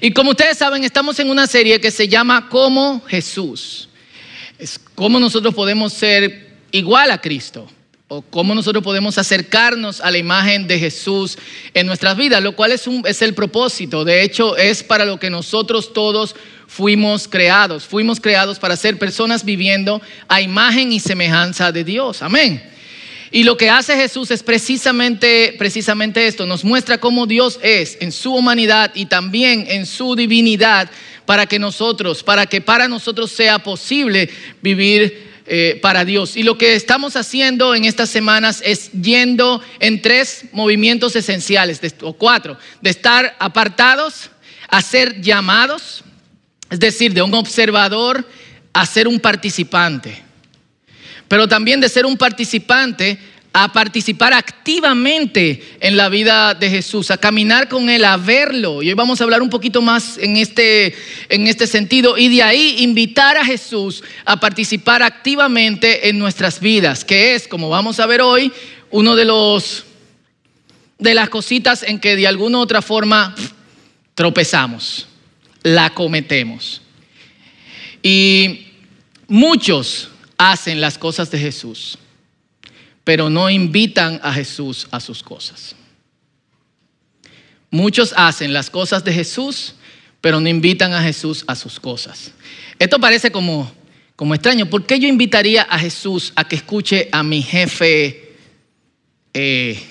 Y como ustedes saben, estamos en una serie que se llama Como Jesús. Es cómo nosotros podemos ser igual a Cristo o cómo nosotros podemos acercarnos a la imagen de Jesús en nuestras vidas, lo cual es, un, es el propósito. De hecho, es para lo que nosotros todos fuimos creados. Fuimos creados para ser personas viviendo a imagen y semejanza de Dios. Amén. Y lo que hace Jesús es precisamente, precisamente esto, nos muestra cómo Dios es en su humanidad y también en su divinidad para que nosotros, para que para nosotros sea posible vivir eh, para Dios. Y lo que estamos haciendo en estas semanas es yendo en tres movimientos esenciales, o cuatro, de estar apartados, a ser llamados, es decir, de un observador a ser un participante pero también de ser un participante a participar activamente en la vida de Jesús, a caminar con Él, a verlo. Y hoy vamos a hablar un poquito más en este, en este sentido y de ahí invitar a Jesús a participar activamente en nuestras vidas, que es, como vamos a ver hoy, uno de los de las cositas en que de alguna u otra forma tropezamos, la cometemos. Y muchos hacen las cosas de Jesús, pero no invitan a Jesús a sus cosas. Muchos hacen las cosas de Jesús, pero no invitan a Jesús a sus cosas. Esto parece como, como extraño. ¿Por qué yo invitaría a Jesús a que escuche a mi jefe? Eh,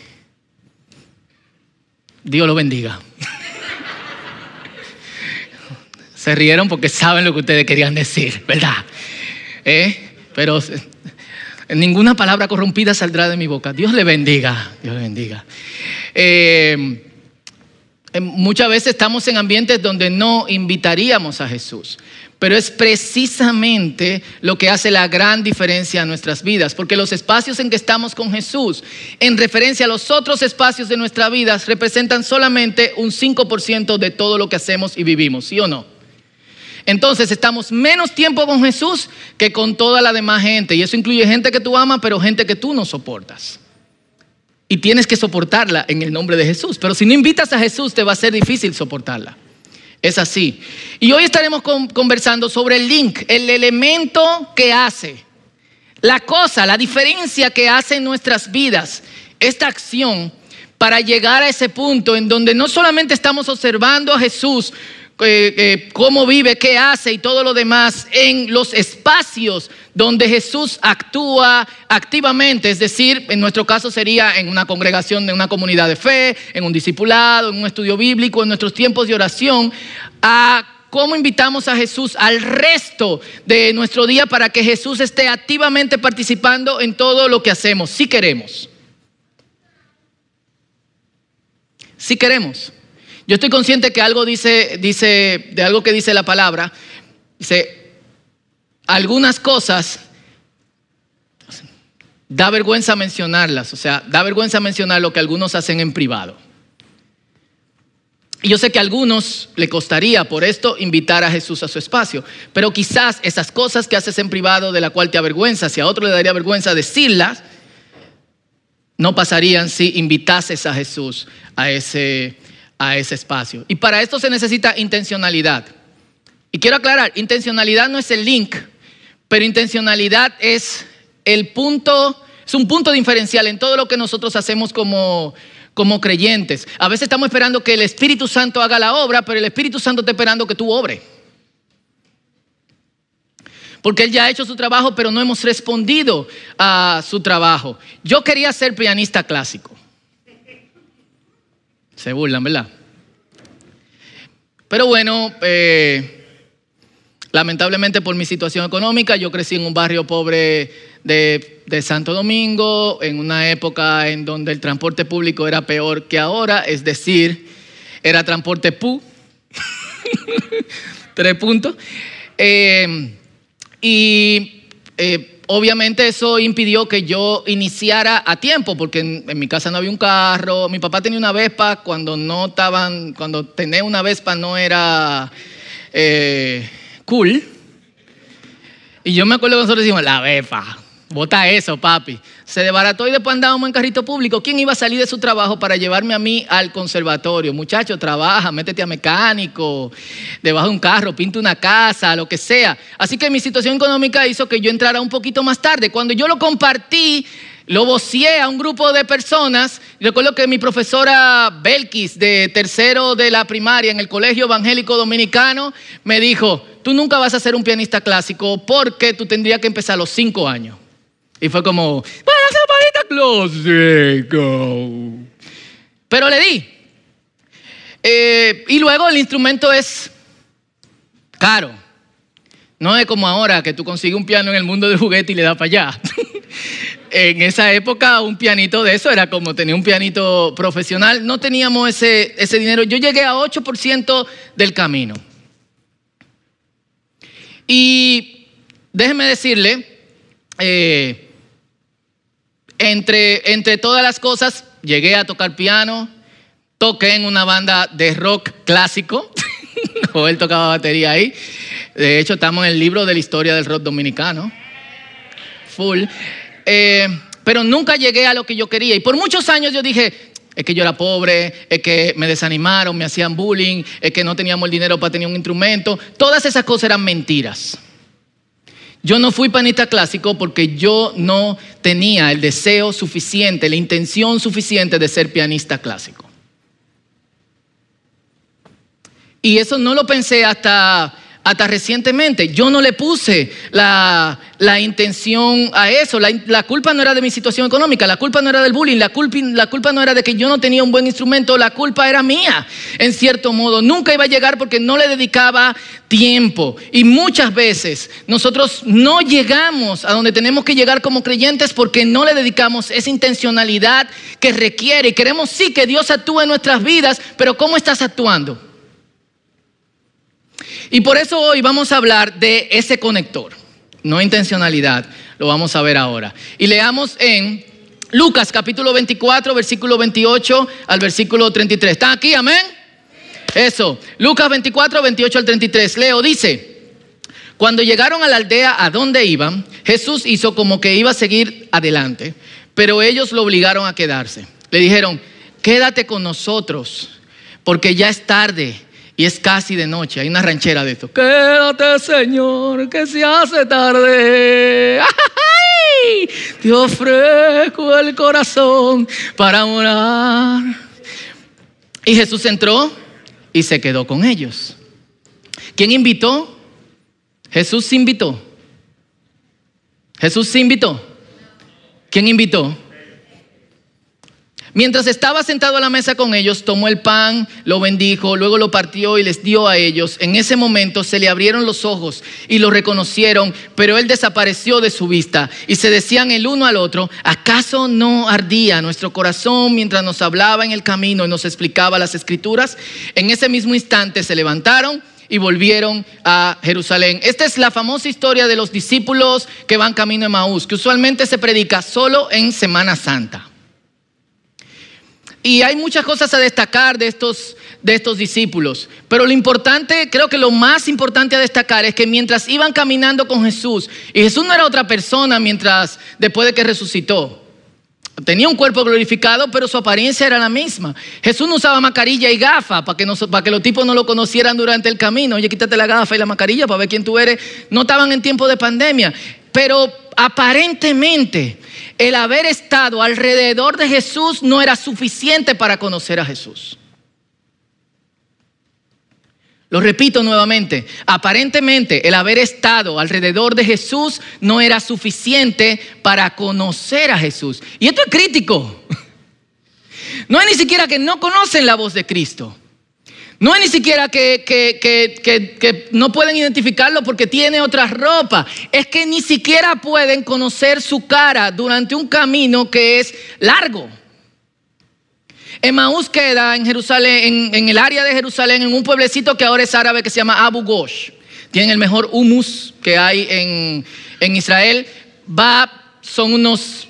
Dios lo bendiga. Se rieron porque saben lo que ustedes querían decir, ¿verdad? ¿Eh? Pero ninguna palabra corrompida saldrá de mi boca. Dios le bendiga, Dios le bendiga. Eh, eh, muchas veces estamos en ambientes donde no invitaríamos a Jesús, pero es precisamente lo que hace la gran diferencia en nuestras vidas, porque los espacios en que estamos con Jesús, en referencia a los otros espacios de nuestra vida, representan solamente un 5% de todo lo que hacemos y vivimos, ¿sí o no? Entonces estamos menos tiempo con Jesús que con toda la demás gente. Y eso incluye gente que tú amas, pero gente que tú no soportas. Y tienes que soportarla en el nombre de Jesús. Pero si no invitas a Jesús, te va a ser difícil soportarla. Es así. Y hoy estaremos conversando sobre el link, el elemento que hace, la cosa, la diferencia que hace en nuestras vidas, esta acción para llegar a ese punto en donde no solamente estamos observando a Jesús cómo vive, qué hace y todo lo demás en los espacios donde Jesús actúa activamente, es decir, en nuestro caso sería en una congregación de una comunidad de fe, en un discipulado, en un estudio bíblico, en nuestros tiempos de oración, a cómo invitamos a Jesús al resto de nuestro día para que Jesús esté activamente participando en todo lo que hacemos, si queremos. Si queremos. Yo estoy consciente que algo dice, dice, de algo que dice la palabra, dice, algunas cosas da vergüenza mencionarlas, o sea, da vergüenza mencionar lo que algunos hacen en privado. Y yo sé que a algunos le costaría por esto invitar a Jesús a su espacio, pero quizás esas cosas que haces en privado de la cual te avergüenzas, si a otro le daría vergüenza decirlas, no pasarían si invitases a Jesús a ese, a ese espacio. Y para esto se necesita intencionalidad. Y quiero aclarar, intencionalidad no es el link, pero intencionalidad es el punto, es un punto diferencial en todo lo que nosotros hacemos como, como creyentes. A veces estamos esperando que el Espíritu Santo haga la obra, pero el Espíritu Santo está esperando que tú obre. Porque Él ya ha hecho su trabajo, pero no hemos respondido a su trabajo. Yo quería ser pianista clásico. Se burlan, ¿verdad? Pero bueno, eh, lamentablemente por mi situación económica, yo crecí en un barrio pobre de, Santo Domingo, en una época en donde el transporte público era peor que ahora, es decir, era transporte PU. Tres puntos. Eh, y eh, obviamente eso impidió que yo iniciara a tiempo, porque en, mi casa no había un carro. Mi papá tenía una Vespa cuando no estaban, cuando tener una Vespa no era eh, cool. Y yo me acuerdo que nosotros decimos, la Vespa, Bota eso, papi. Se desbarató y después andábamos en carrito público. ¿Quién iba a salir de su trabajo para llevarme a mí al conservatorio? Muchacho, trabaja, métete a mecánico, debajo de un carro, pinta una casa, lo que sea. Así que mi situación económica hizo que yo entrara un poquito más tarde. Cuando yo lo compartí, lo vocié a un grupo de personas. Recuerdo que mi profesora Belkis, de tercero de la primaria en el Colegio Evangélico Dominicano, me dijo, tú nunca vas a ser un pianista clásico porque tú tendrías que empezar a los cinco años. Y fue como, ¡Para ser pianista clásico! Pero le di. Eh, y luego el instrumento es caro. No es como ahora que tú consigues un piano en el mundo del juguete y le das para allá. en esa época un pianito de eso era como tener un pianito profesional. No teníamos ese, ese dinero. Yo llegué a 8% del camino. Y déjeme decirle, eh, entre, entre todas las cosas, llegué a tocar piano, toqué en una banda de rock clásico, o él tocaba batería ahí. De hecho, estamos en el libro de la historia del rock dominicano. Full. Eh, pero nunca llegué a lo que yo quería. Y por muchos años yo dije, es que yo era pobre, es que me desanimaron, me hacían bullying, es que no teníamos el dinero para tener un instrumento. Todas esas cosas eran mentiras. Yo no fui panista clásico porque yo no tenía el deseo suficiente, la intención suficiente de ser pianista clásico. Y eso no lo pensé hasta hasta recientemente. Yo no le puse la, intención a eso. La, culpa no era de mi situación económica, la culpa no era del bullying, la culpa, la culpa no era de que yo no tenía un buen instrumento, la culpa era mía, en cierto modo. Nunca iba a llegar porque no le dedicaba tiempo. Y muchas veces nosotros no llegamos a donde tenemos que llegar como creyentes porque no le dedicamos esa intencionalidad que requiere. Y queremos sí que Dios actúe en nuestras vidas, pero ¿cómo estás actuando? Y por eso hoy vamos a hablar de ese conector, no intencionalidad, lo vamos a ver ahora. Y leamos en Lucas capítulo 24, versículo 28 al versículo 33. ¿Están aquí? Amén. Eso, Lucas 24, 28 al 33. Leo, dice, cuando llegaron a la aldea a donde iban, Jesús hizo como que iba a seguir adelante, pero ellos lo obligaron a quedarse. Le dijeron, quédate con nosotros, porque ya es tarde y es casi de noche. Hay una ranchera de esto. Quédate, Señor, que se hace tarde. ¡Ay! Te ofrezco el corazón para morar. Y Jesús entró y se quedó con ellos. ¿Quién invitó? Jesús invitó. Jesús invitó. ¿Quién invitó? Mientras estaba sentado a la mesa con ellos, tomó el pan, lo bendijo, luego lo partió y les dio a ellos. En ese momento se le abrieron los ojos y lo reconocieron, pero él desapareció de su vista y se decían el uno al otro, ¿acaso no ardía nuestro corazón mientras nos hablaba en el camino y nos explicaba las escrituras? En ese mismo instante se levantaron y volvieron a Jerusalén. Esta es la famosa historia de los discípulos que van camino a Maús, que usualmente se predica solo en Semana Santa. Y hay muchas cosas a destacar de estos, de estos discípulos. Pero lo importante, creo que lo más importante a destacar es que mientras iban caminando con Jesús, y Jesús no era otra persona mientras, después de que resucitó. Tenía un cuerpo glorificado, pero su apariencia era la misma. Jesús no usaba mascarilla y gafas para que, para que los tipos no lo conocieran durante el camino. Oye, quítate la gafa y la mascarilla para ver quién tú eres. No estaban en tiempo de pandemia. Pero aparentemente el haber estado alrededor de Jesús no era suficiente para conocer a Jesús. Lo repito nuevamente, aparentemente el haber estado alrededor de Jesús no era suficiente para conocer a Jesús. Y esto es crítico. No es ni siquiera que no conocen la voz de Cristo. No es ni siquiera que, que, no pueden identificarlo porque tiene otra ropa. Es que ni siquiera pueden conocer su cara durante un camino que es largo. Emmaús queda en Jerusalén, en, el área de Jerusalén, en un pueblecito que ahora es árabe que se llama Abu Ghosh. Tienen el mejor humus que hay en, en Israel. Va, son unos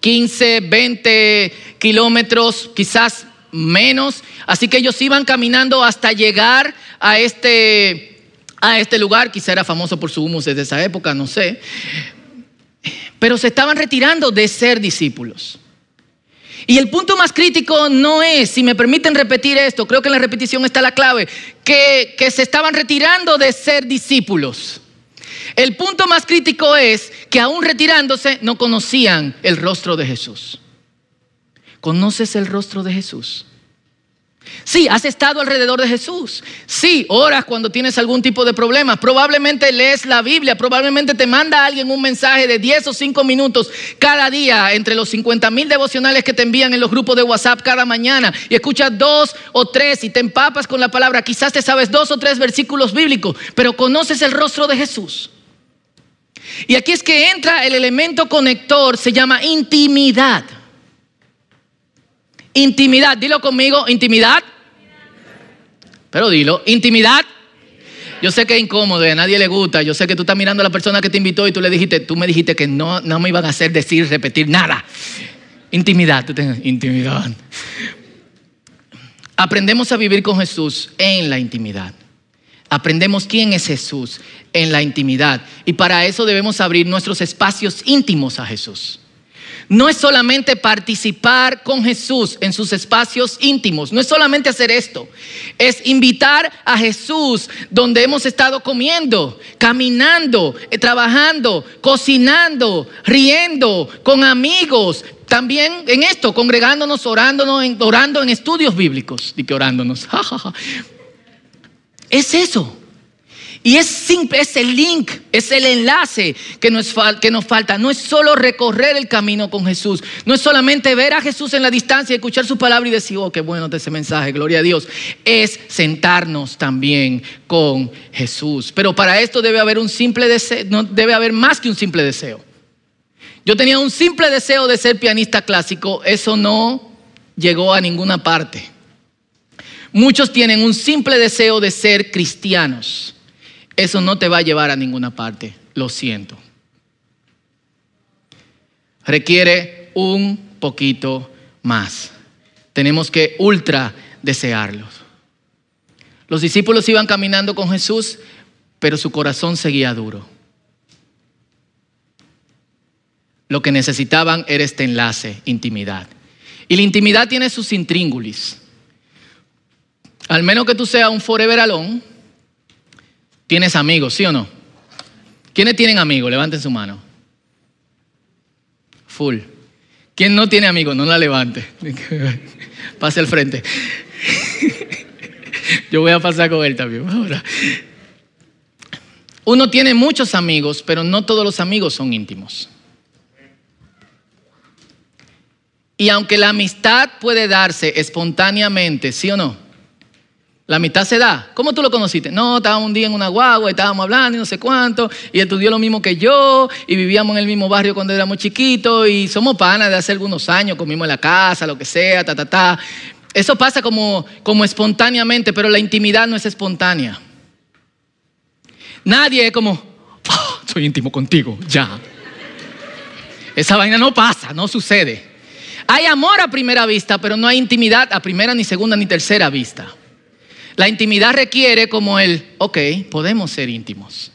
15, 20 kilómetros, quizás menos. Así que ellos iban caminando hasta llegar a este, a este lugar. Quizá era famoso por su humus desde esa época, no sé. pero se estaban retirando de ser discípulos. Y el punto más crítico no es, si me permiten repetir esto, creo que en la repetición está la clave, que, que se estaban retirando de ser discípulos. El punto más crítico es que aún retirándose no conocían el rostro de Jesús. ¿Conoces el rostro de Jesús? Sí, has estado alrededor de Jesús. Sí, oras cuando tienes algún tipo de problema. Probablemente lees la Biblia. Probablemente te manda alguien un mensaje de 10 o 5 minutos cada día entre los 50 mil devocionales que te envían en los grupos de WhatsApp cada mañana. Y escuchas dos o tres y te empapas con la palabra. Quizás te sabes dos o tres versículos bíblicos, pero conoces el rostro de Jesús. Y aquí es que entra el elemento conector, se llama intimidad. Intimidad, dilo conmigo, intimidad. Pero dilo, intimidad. Yo sé que es incómodo, a nadie le gusta. Yo sé que tú estás mirando a la persona que te invitó y tú le dijiste, tú me dijiste que no, no me iban a hacer decir, repetir nada. Intimidad, tú tienes intimidad. Aprendemos a vivir con Jesús en la intimidad. Aprendemos quién es Jesús en la intimidad. Y para eso debemos abrir nuestros espacios íntimos a Jesús no es solamente participar con Jesús en sus espacios íntimos, no es solamente hacer esto, es invitar a Jesús donde hemos estado comiendo, caminando, eh, trabajando, cocinando, riendo, con amigos, también en esto, congregándonos, orándonos, orando en estudios bíblicos. Y orándonos. Es eso. Y es simple, es el link, es el enlace que nos, falta. No es solo recorrer el camino con Jesús. No es solamente ver a Jesús en la distancia, escuchar su palabra y decir, oh, qué bueno ese mensaje, gloria a Dios. Es sentarnos también con Jesús. Pero para esto debe haber un simple deseo, no debe haber más que un simple deseo. Yo tenía un simple deseo de ser pianista clásico, eso no llegó a ninguna parte. Muchos tienen un simple deseo de ser cristianos eso no te va a llevar a ninguna parte, lo siento. Requiere un poquito más. Tenemos que ultra desearlos. Los discípulos iban caminando con Jesús, pero su corazón seguía duro. Lo que necesitaban era este enlace, intimidad. Y la intimidad tiene sus intríngulis. Al menos que tú seas un forever alone, ¿Tienes amigos, sí o no? ¿Quiénes tienen amigos? Levanten su mano. Full. ¿Quién no tiene amigos? No la levante. Pase al frente. Yo voy a pasar con él también ahora. Uno tiene muchos amigos, pero no todos los amigos son íntimos. Y aunque la amistad puede darse espontáneamente, ¿sí o no? La mitad se da. ¿Cómo tú lo conociste? No, estábamos un día en una guagua y estábamos hablando y no sé cuánto, y estudió lo mismo que yo, y vivíamos en el mismo barrio cuando éramos chiquitos, y somos panas de hace algunos años, comimos en la casa, lo que sea, ta, ta, ta. Eso pasa como, como espontáneamente, pero la intimidad no es espontánea. Nadie es como, oh, soy íntimo contigo, ya. Esa vaina no pasa, no sucede. Hay amor a primera vista, pero no hay intimidad a primera, ni segunda, ni tercera vista. La intimidad requiere como el, ok, podemos ser íntimos.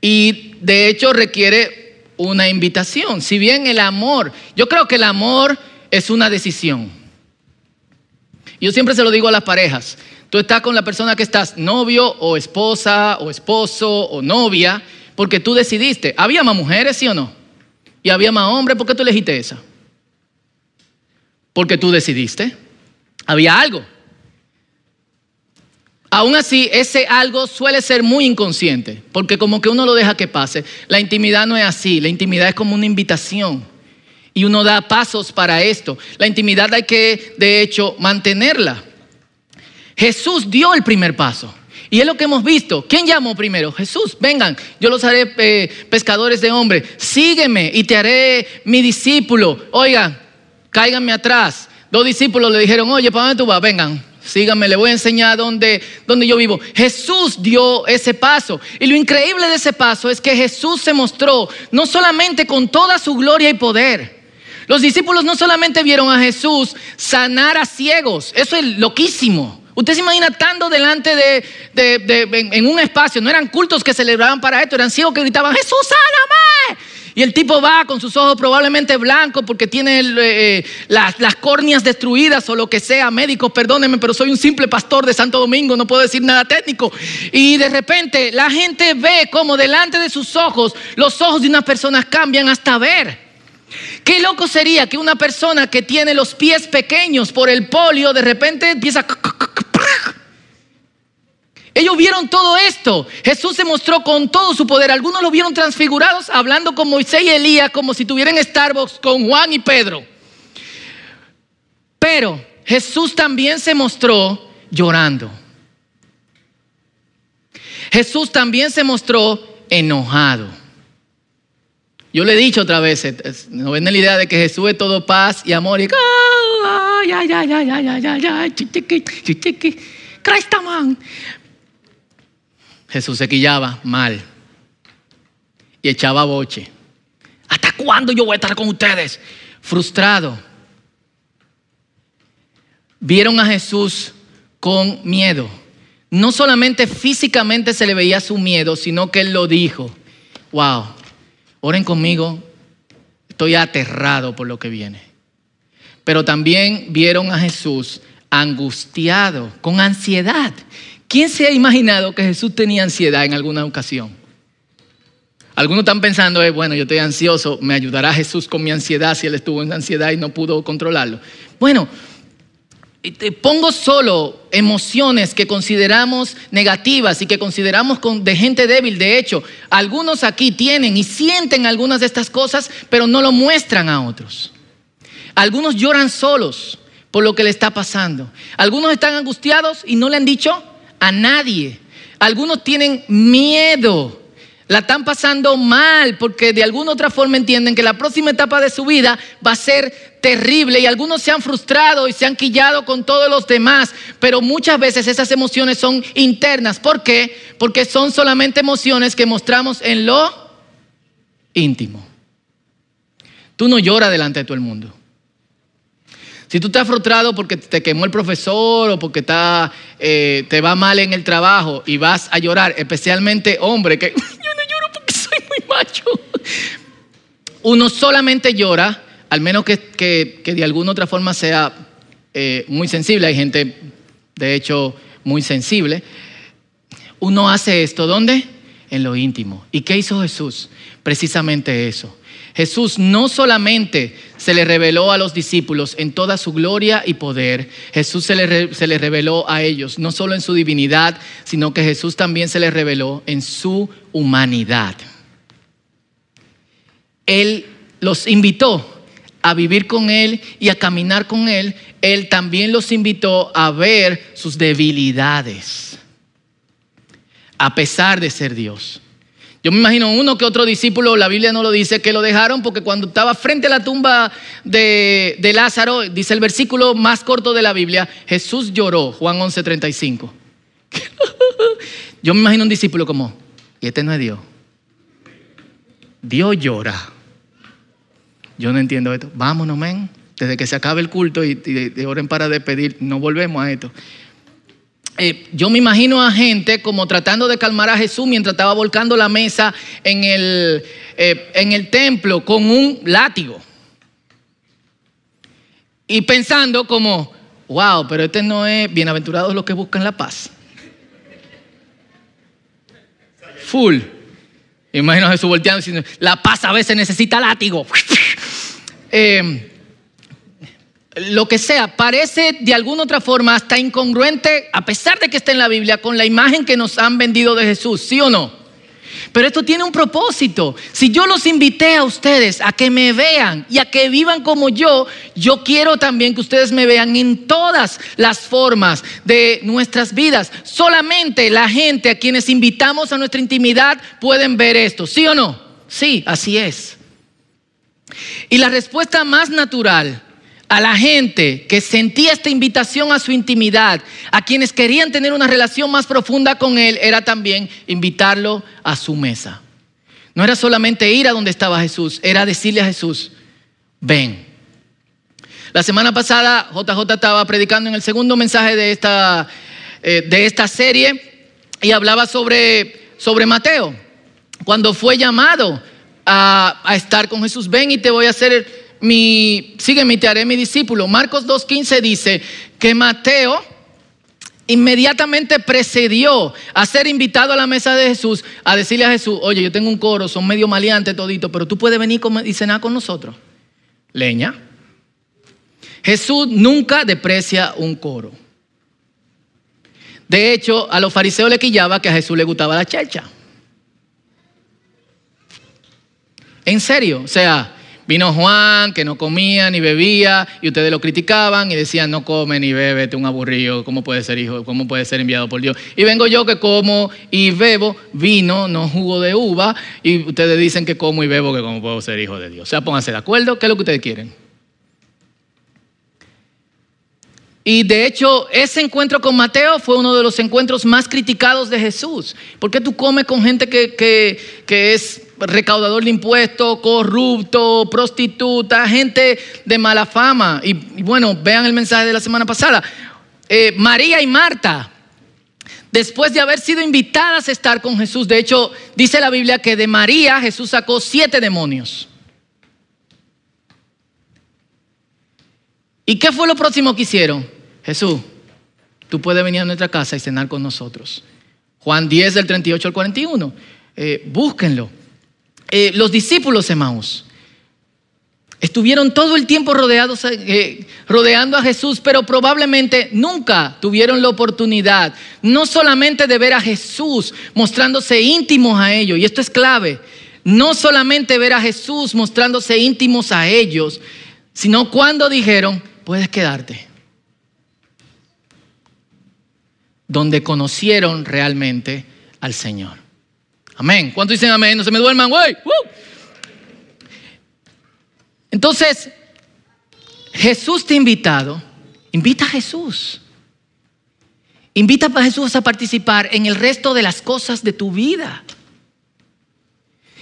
Y de hecho requiere una invitación. Si bien el amor, yo creo que el amor es una decisión. Yo siempre se lo digo a las parejas. Tú estás con la persona que estás novio o esposa o esposo o novia porque tú decidiste. ¿Había más mujeres, sí o no? ¿Y había más hombres? ¿Por qué tú elegiste esa? Porque tú decidiste. Había algo. Aún así, ese algo suele ser muy inconsciente, porque como que uno lo deja que pase. La intimidad no es así, la intimidad es como una invitación. Y uno da pasos para esto. La intimidad hay que, de hecho, mantenerla. Jesús dio el primer paso. Y es lo que hemos visto. ¿Quién llamó primero? Jesús. Vengan, yo los haré eh, pescadores de hombres. Sígueme y te haré mi discípulo. Oigan, cáiganme atrás. Dos discípulos le dijeron, oye, ¿para dónde tú vas? Vengan, Síganme, le voy a enseñar dónde, dónde yo vivo. Jesús dio ese paso. Y lo increíble de ese paso es que Jesús se mostró no solamente con toda su gloria y poder. Los discípulos no solamente vieron a Jesús sanar a ciegos. Eso es loquísimo. Usted se imagina estando delante de, en, en, un espacio, no eran cultos que celebraban para esto, eran ciegos que gritaban, Jesús, sáname. Y el tipo va con sus ojos probablemente blancos porque tiene eh, las, las, córneas destruidas o lo que sea. Médicos, perdónenme, pero soy un simple pastor de Santo Domingo, no puedo decir nada técnico. Y de repente la gente ve como delante de sus ojos los ojos de unas personas cambian hasta ver. Qué loco sería que una persona que tiene los pies pequeños por el polio de repente empieza a ellos vieron todo esto. Jesús se mostró con todo su poder. Algunos lo vieron transfigurados hablando con Moisés y Elías como si tuvieran Starbucks con Juan y Pedro. Pero Jesús también se mostró llorando. Jesús también se mostró enojado. Yo le he dicho otra vez, no ven la idea de que Jesús es todo paz y amor y. Jesús se quillaba mal y echaba boche. ¿Hasta cuándo yo voy a estar con ustedes? Frustrado. Vieron a Jesús con miedo. No solamente físicamente se le veía su miedo, sino que él lo dijo. Wow, oren conmigo, estoy aterrado por lo que viene. Pero también vieron a Jesús angustiado, con ansiedad. ¿Quién se ha imaginado que Jesús tenía ansiedad en alguna ocasión? Algunos están pensando, eh, bueno, yo estoy ansioso, ¿me ayudará Jesús con mi ansiedad si él estuvo en ansiedad y no pudo controlarlo? Bueno, pongo solo emociones que consideramos negativas y que consideramos de gente débil. De hecho, algunos aquí tienen y sienten algunas de estas cosas, pero no lo muestran a otros. Algunos lloran solos por lo que le está pasando. Algunos están angustiados y no le han dicho a nadie. Algunos tienen miedo. La están pasando mal porque de alguna otra forma entienden que la próxima etapa de su vida va a ser terrible y algunos se han frustrado y se han quillado con todos los demás, pero muchas veces esas emociones son internas. ¿Por qué? Porque son solamente emociones que mostramos en lo íntimo. Tú no lloras delante de todo el mundo. Si tú estás frustrado porque te quemó el profesor o porque eh, te va mal en el trabajo y vas a llorar, especialmente hombre, que yo no lloro porque soy muy macho. Uno solamente llora, al menos que, de alguna otra forma sea eh, muy sensible. Hay gente, de hecho, muy sensible. Uno hace esto, ¿dónde? En lo íntimo. ¿Y qué hizo Jesús? Precisamente eso Jesús no solamente se le reveló a los discípulos en toda su gloria y poder, Jesús se le, reveló a ellos, no solo en su divinidad, sino que Jesús también se le reveló en su humanidad. Él los invitó a vivir con Él y a caminar con Él. Él también los invitó a ver sus debilidades, a pesar de ser Dios. Yo me imagino uno que otro discípulo, la Biblia no lo dice, que lo dejaron porque cuando estaba frente a la tumba de, Lázaro, dice el versículo más corto de la Biblia, Jesús lloró, Juan 11:35. Yo me imagino un discípulo como, y este no es Dios. Dios llora. Yo no entiendo esto. Vámonos, men. Desde que se acabe el culto y, y oren para despedir, no volvemos a esto. Eh, yo me imagino a gente como tratando de calmar a Jesús mientras estaba volcando la mesa en el, eh, en el templo con un látigo. Y pensando como, wow, pero este no es bienaventurados los que buscan la paz. Full. Imagino a Jesús volteando diciendo, la paz a veces necesita látigo. eh, lo que sea, parece de alguna otra forma hasta incongruente, a pesar de que está en la Biblia, con la imagen que nos han vendido de Jesús, ¿sí o no? Pero esto tiene un propósito. Si yo los invité a ustedes a que me vean y a que vivan como yo, yo quiero también que ustedes me vean en todas las formas de nuestras vidas. Solamente la gente a quienes invitamos a nuestra intimidad pueden ver esto, ¿sí o no? Sí, así es. Y la respuesta más natural a la gente que sentía esta invitación a su intimidad, a quienes querían tener una relación más profunda con Él, era también invitarlo a su mesa. No era solamente ir a donde estaba Jesús, era decirle a Jesús, ven. La semana pasada JJ estaba predicando en el segundo mensaje de esta, eh, de esta serie y hablaba sobre, sobre Mateo, cuando fue llamado a, a estar con Jesús. Ven y te voy a hacer mi, sígueme te haré mi discípulo. Marcos 2.15 dice que Mateo inmediatamente precedió a ser invitado a la mesa de Jesús, a decirle a Jesús, oye, yo tengo un coro, son medio maleantes todito, pero tú puedes venir y cenar con nosotros. Leña. Jesús nunca deprecia un coro. De hecho, a los fariseos le quillaba que a Jesús le gustaba la chelcha. En serio, o sea, vino Juan que no comía ni bebía y ustedes lo criticaban y decían no come ni bebe, tú un aburrido, ¿cómo puede ser hijo? ¿Cómo puede ser enviado por Dios? Y vengo yo que como y bebo vino, no jugo de uva y ustedes dicen que como y bebo que cómo puedo ser hijo de Dios. O sea, pónganse de acuerdo, ¿qué es lo que ustedes quieren? Y de hecho, ese encuentro con Mateo fue uno de los encuentros más criticados de Jesús. ¿Por qué tú comes con gente que, es recaudador de impuestos, corrupto, prostituta, gente de mala fama? Y, bueno, vean el mensaje de la semana pasada. Eh, María y Marta, después de haber sido invitadas a estar con Jesús, de hecho, dice la Biblia que de María Jesús sacó siete demonios. ¿Y qué fue lo próximo que hicieron? Jesús, tú puedes venir a nuestra casa y cenar con nosotros. Juan 10 del 38 al 41. Eh, búsquenlo. Eh, los discípulos Emaús estuvieron todo el tiempo rodeados, eh, rodeando a Jesús, pero probablemente nunca tuvieron la oportunidad, no solamente de ver a Jesús mostrándose íntimos a ellos, y esto es clave, no solamente ver a Jesús mostrándose íntimos a ellos, sino cuando dijeron, puedes quedarte. Donde conocieron realmente al Señor. Amén. ¿Cuánto dicen amén? No se me duerman, güey. Entonces, Jesús te ha invitado. Invita a Jesús. Invita a Jesús a participar en el resto de las cosas de tu vida.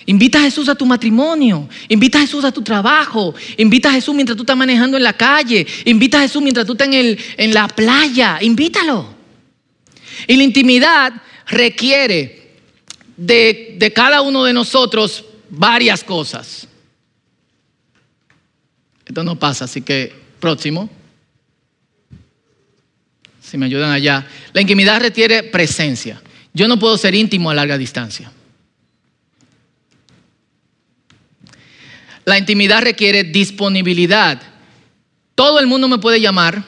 Invita a Jesús a tu matrimonio, invita a Jesús a tu trabajo, invita a Jesús mientras tú estás manejando en la calle, invita a Jesús mientras tú estás en, en la playa, invítalo. Y la intimidad requiere de, de cada uno de nosotros varias cosas. Esto no pasa, así que próximo. Si me ayudan allá. La intimidad requiere presencia. Yo no puedo ser íntimo a larga distancia. La intimidad requiere disponibilidad. Todo el mundo me puede llamar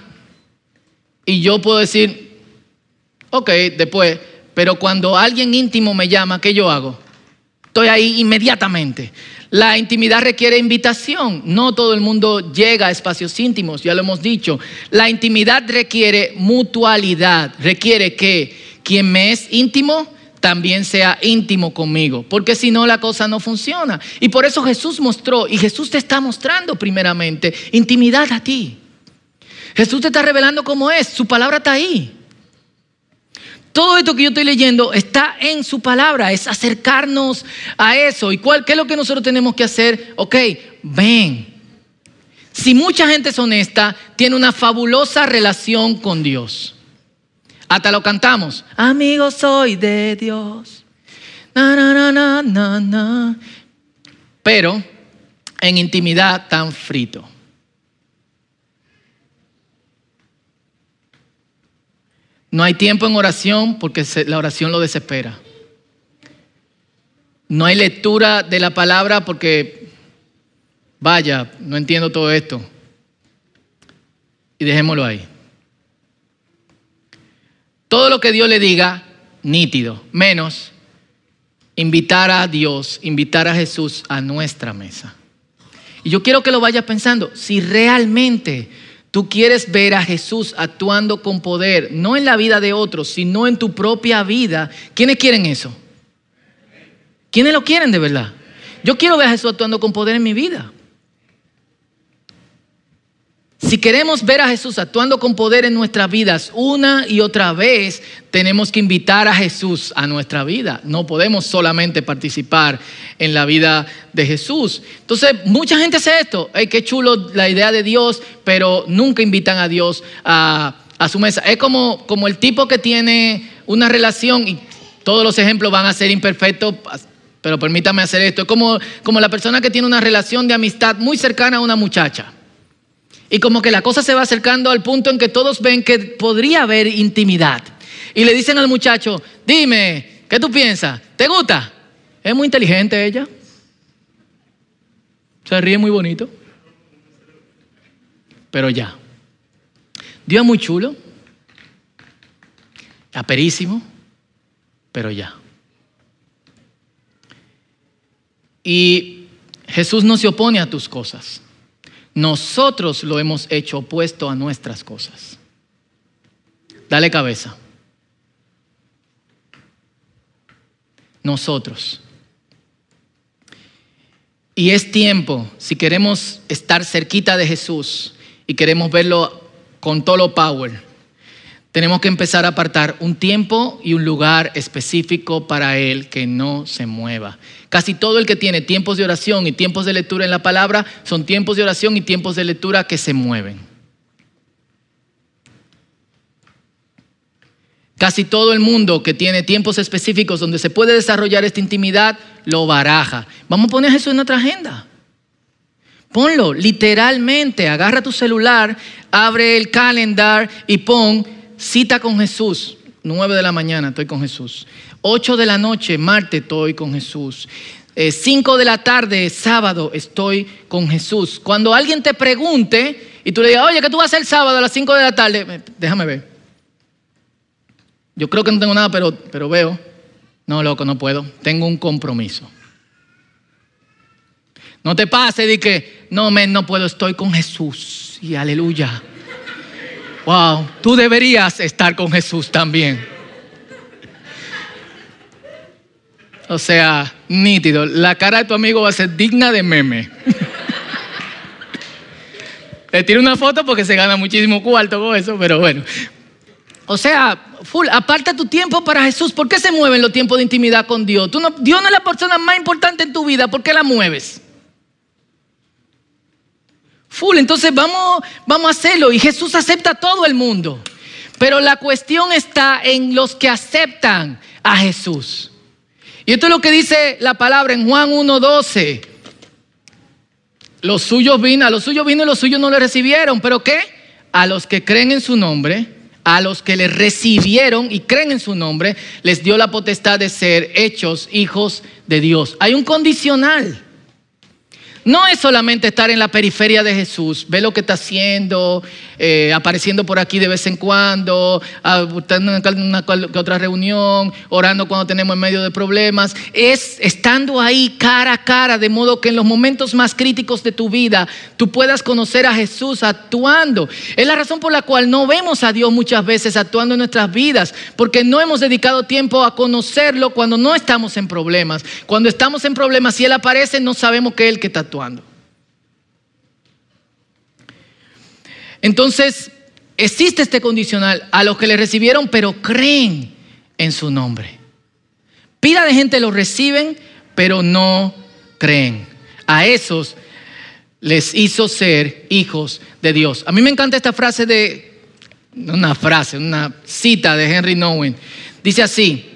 y yo puedo decir, ok, después, pero cuando alguien íntimo me llama, ¿qué yo hago? Estoy ahí inmediatamente. La intimidad requiere invitación. No todo el mundo llega a espacios íntimos, ya lo hemos dicho. La intimidad requiere mutualidad. Requiere que quien me es íntimo también sea íntimo conmigo, porque si no la cosa no funciona. Y por eso Jesús mostró, y Jesús te está mostrando primeramente, intimidad a ti. Jesús te está revelando cómo es, su palabra está ahí. Todo esto que yo estoy leyendo está en su palabra, es acercarnos a eso. ¿Y cuál, qué es lo que nosotros tenemos que hacer? Ok, ven. Si mucha gente es honesta, tiene una fabulosa relación con Dios. Hasta lo cantamos. Amigo soy de Dios. Pero en intimidad tan frito. No hay tiempo en oración porque la oración lo desespera. No hay lectura de la palabra porque, vaya, no entiendo todo esto. Y dejémoslo ahí. Todo lo que Dios le diga, nítido, menos invitar a Dios, invitar a Jesús a nuestra mesa. Y yo quiero que lo vayas pensando, si realmente tú quieres ver a Jesús actuando con poder, no en la vida de otros, sino en tu propia vida, ¿quiénes quieren eso? ¿Quiénes lo quieren de verdad? Yo quiero ver a Jesús actuando con poder en mi vida. Si queremos ver a Jesús actuando con poder en nuestras vidas una y otra vez, tenemos que invitar a Jesús a nuestra vida. No podemos solamente participar en la vida de Jesús. Entonces, mucha gente hace esto. Hey, qué chulo la idea de Dios, pero nunca invitan a Dios a, su mesa. Es como, como el tipo que tiene una relación y todos los ejemplos van a ser imperfectos pero permítame hacer esto. Es como, como la persona que tiene una relación de amistad muy cercana a una muchacha. Y como que la cosa se va acercando al punto en que todos ven que podría haber intimidad. Y le dicen al muchacho, dime, ¿qué tú piensas? ¿Te gusta? Es muy inteligente ella. Se ríe muy bonito. Pero ya. Dios es muy chulo. Aperísimo. Pero ya. Y Jesús no se opone a tus cosas. Nosotros lo hemos hecho opuesto a nuestras cosas. Dale cabeza. Nosotros. Y es tiempo, si queremos estar cerquita de Jesús y queremos verlo con todo lo power, tenemos que empezar a apartar un tiempo y un lugar específico para Él que no se mueva. Casi todo el que tiene tiempos de oración y tiempos de lectura en la palabra son tiempos de oración y tiempos de lectura que se mueven. Casi todo el mundo que tiene tiempos específicos donde se puede desarrollar esta intimidad lo baraja. Vamos a poner eso en nuestra agenda. Ponlo literalmente, agarra tu celular, abre el calendar y pon Cita con Jesús, 9 de la mañana estoy con Jesús. 8 de la noche, martes, estoy con Jesús. 5 eh, de la tarde, sábado, estoy con Jesús. Cuando alguien te pregunte y tú le digas, oye, ¿qué tú vas a hacer el sábado a las 5 de la tarde? Déjame ver. Yo creo que no tengo nada, pero, pero veo. No, loco, no puedo. Tengo un compromiso. No te pase de que, no, men, no puedo, estoy con Jesús. Y aleluya. Wow, tú deberías estar con Jesús también. O sea, nítido. La cara de tu amigo va a ser digna de meme. Le tiro una foto porque se gana muchísimo cuarto con eso, pero bueno. O sea, full, aparta tu tiempo para Jesús. ¿Por qué se mueven los tiempos de intimidad con Dios? Tú no, Dios no es la persona más importante en tu vida. ¿Por qué la mueves? Full, entonces vamos, vamos a hacerlo. Y Jesús acepta a todo el mundo. Pero la cuestión está en los que aceptan a Jesús. Y esto es lo que dice la palabra en Juan 1.12. Los suyos vino, a los suyos vino y los suyos no le recibieron. ¿Pero qué? A los que creen en su nombre, a los que le recibieron y creen en su nombre, les dio la potestad de ser hechos hijos de Dios. Hay un condicional. No es solamente estar en la periferia de Jesús, ve lo que está haciendo, eh, apareciendo por aquí de vez en cuando, en una, otra reunión, orando cuando tenemos en medio de problemas. Es estando ahí cara a cara, de modo que en los momentos más críticos de tu vida tú puedas conocer a Jesús actuando. Es la razón por la cual no vemos a Dios muchas veces actuando en nuestras vidas, porque no hemos dedicado tiempo a conocerlo cuando no estamos en problemas. Cuando estamos en problemas, si Él aparece, no sabemos que Él que está Entonces, existe este condicional a los que le recibieron, pero creen en su nombre. Pida de gente lo reciben, pero no creen. A esos les hizo ser hijos de Dios. A mí me encanta esta frase de, una frase, una cita de Henry Nowen. Dice así,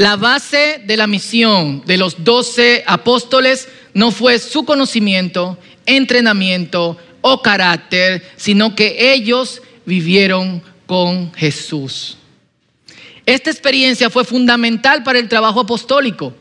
la base de la misión de los doce apóstoles no fue su conocimiento, entrenamiento o carácter, sino que ellos vivieron con Jesús. Esta experiencia fue fundamental para el trabajo apostólico.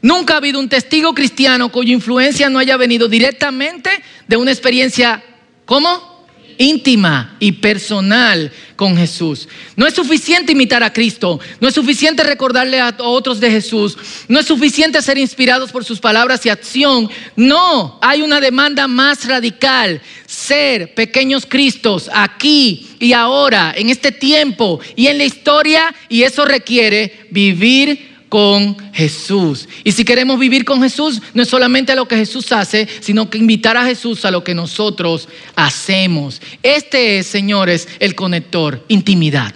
Nunca ha habido un testigo cristiano cuya influencia no haya venido directamente de una experiencia, ¿cómo? Íntima y personal con Jesús. No es suficiente imitar a Cristo, no es suficiente recordarle a otros de Jesús, no es suficiente ser inspirados por sus palabras y acción. No, hay una demanda más radical, ser pequeños Cristos aquí y ahora, en este tiempo y en la historia, y eso requiere vivir con Jesús. Y si queremos vivir con Jesús, no es solamente lo que Jesús hace, sino que invitar a Jesús a lo que nosotros hacemos. Este es, señores, el conector, intimidad.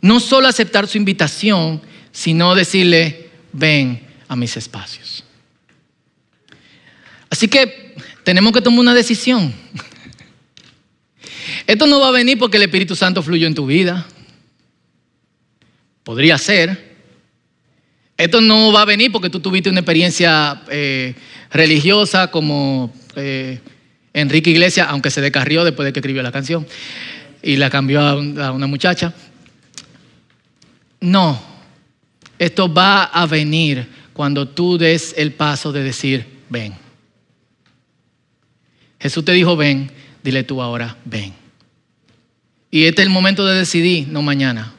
No solo aceptar su invitación, sino decirle, ven a mis espacios. Así que tenemos que tomar una decisión. Esto no va a venir porque el Espíritu Santo fluyó en tu vida. Podría ser. Esto no va a venir porque tú tuviste una experiencia eh, religiosa como eh, Enrique Iglesias, aunque se descarrió después de que escribió la canción y la cambió a, a una muchacha. No, esto va a venir cuando tú des el paso de decir, ven. Jesús te dijo, ven, dile tú ahora, ven. Y este es el momento de decidir, no mañana,